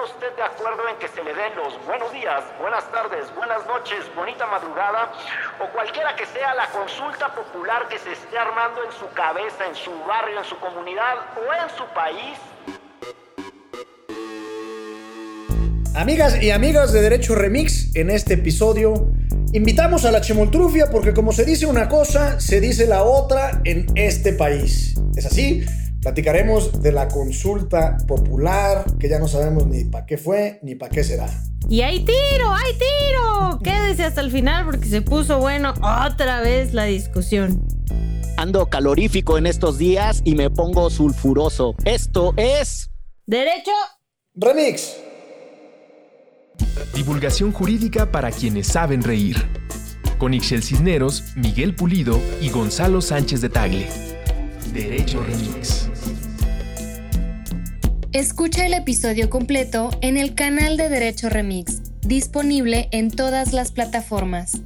de acuerdo en que se le den los buenos días, buenas tardes, buenas noches, bonita madrugada o cualquiera que sea la consulta popular que se esté armando en su cabeza, en su barrio, en su comunidad o en su país? Amigas y amigos de Derecho Remix, en este episodio invitamos a la chemoltrufia porque como se dice una cosa, se dice la otra en este país. ¿Es así? Platicaremos de la consulta popular, que ya no sabemos ni para qué fue ni para qué será. Y hay tiro, hay tiro. Quédese hasta el final porque se puso bueno otra vez la discusión. Ando calorífico en estos días y me pongo sulfuroso. Esto es... Derecho Remix. Divulgación jurídica para quienes saben reír. Con Ixel Cisneros, Miguel Pulido y Gonzalo Sánchez de Tagle. Derecho Remix. Escucha el episodio completo en el canal de Derecho Remix, disponible en todas las plataformas.